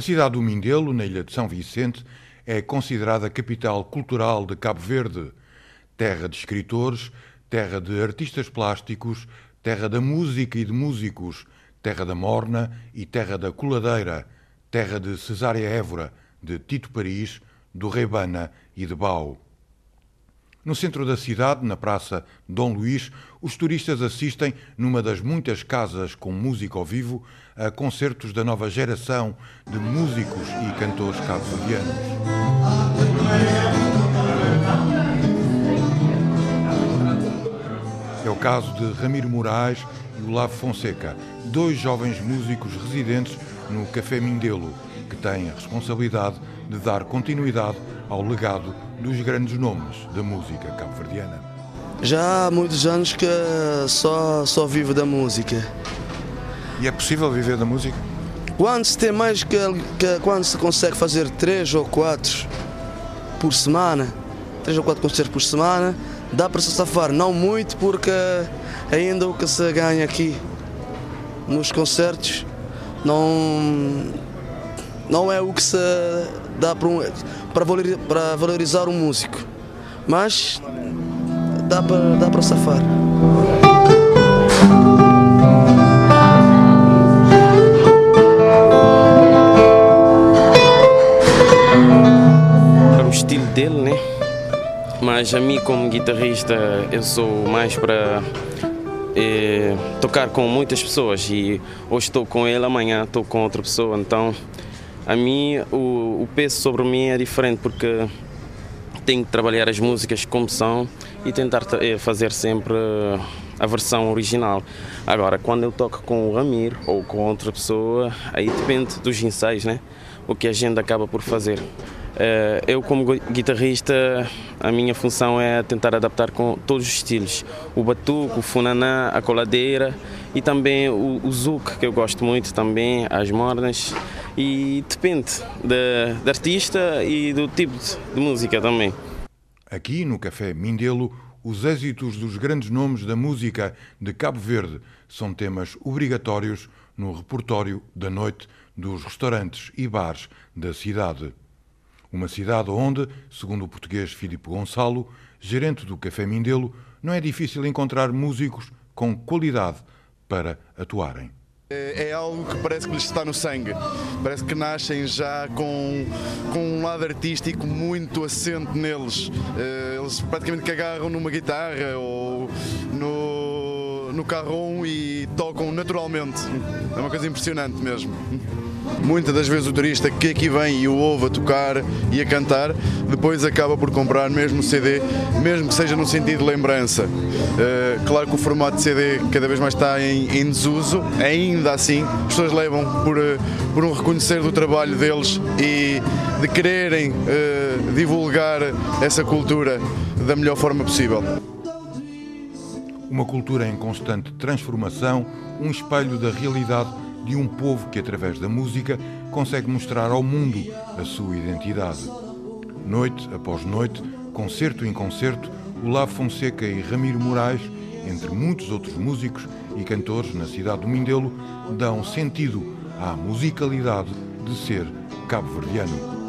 A cidade do Mindelo, na ilha de São Vicente, é considerada a capital cultural de Cabo Verde, terra de escritores, terra de artistas plásticos, terra da música e de músicos, terra da morna e terra da coladeira, terra de Cesária Évora, de Tito Paris, do Rebana e de Bau. No centro da cidade, na Praça Dom Luís, os turistas assistem, numa das muitas casas com música ao vivo, a concertos da nova geração de músicos e cantores cabo-verdianos. É o caso de Ramiro Moraes e Olavo Fonseca, dois jovens músicos residentes no Café Mindelo, que têm a responsabilidade de dar continuidade ao legado dos grandes nomes da música cabo-verdiana. Já há muitos anos que só, só vivo da música. E é possível viver da música? Quando se tem mais que, que quando se consegue fazer três ou quatro por semana, três ou quatro concertos por semana, dá para se safar. Não muito, porque ainda o que se ganha aqui nos concertos não, não é o que se dá para, um, para, valorizar, para valorizar um músico. Mas dá para, dá para safar. O estilo dele, né? Mas a mim, como guitarrista, eu sou mais para é, tocar com muitas pessoas e hoje estou com ele, amanhã estou com outra pessoa. Então, a mim, o, o peso sobre mim é diferente porque tenho que trabalhar as músicas como são e tentar eh, fazer sempre a versão original. Agora, quando eu toco com o Ramiro ou com outra pessoa, aí depende dos ensaios, né? O que a gente acaba por fazer. Eh, eu, como guitarrista, a minha função é tentar adaptar com todos os estilos: o batuque, o funaná, a coladeira e também o, o zouk, que eu gosto muito também, as mornas. E depende da, artista e do tipo de música também. Aqui no Café Mindelo, os êxitos dos grandes nomes da música de Cabo Verde são temas obrigatórios no repertório da noite dos restaurantes e bares da cidade. Uma cidade onde, segundo o português Filipe Gonçalo, gerente do Café Mindelo, não é difícil encontrar músicos com qualidade para atuarem. É, é algo que parece que lhes está no sangue. Parece que nascem já com, com um lado artístico muito assente neles. Eh, eles praticamente que agarram numa guitarra ou no, no carrom e tocam naturalmente. É uma coisa impressionante mesmo. Muitas das vezes o turista que aqui vem e o ouve a tocar e a cantar, depois acaba por comprar mesmo o CD, mesmo que seja no sentido de lembrança. Uh, claro que o formato de CD cada vez mais está em, em desuso, ainda assim as pessoas levam por, uh, por um reconhecer do trabalho deles e de quererem uh, divulgar essa cultura da melhor forma possível. Uma cultura em constante transformação, um espelho da realidade de um povo que, através da música, consegue mostrar ao mundo a sua identidade. Noite após noite, concerto em concerto, Olavo Fonseca e Ramiro Moraes, entre muitos outros músicos e cantores na cidade do Mindelo, dão sentido à musicalidade de ser cabo-verdiano.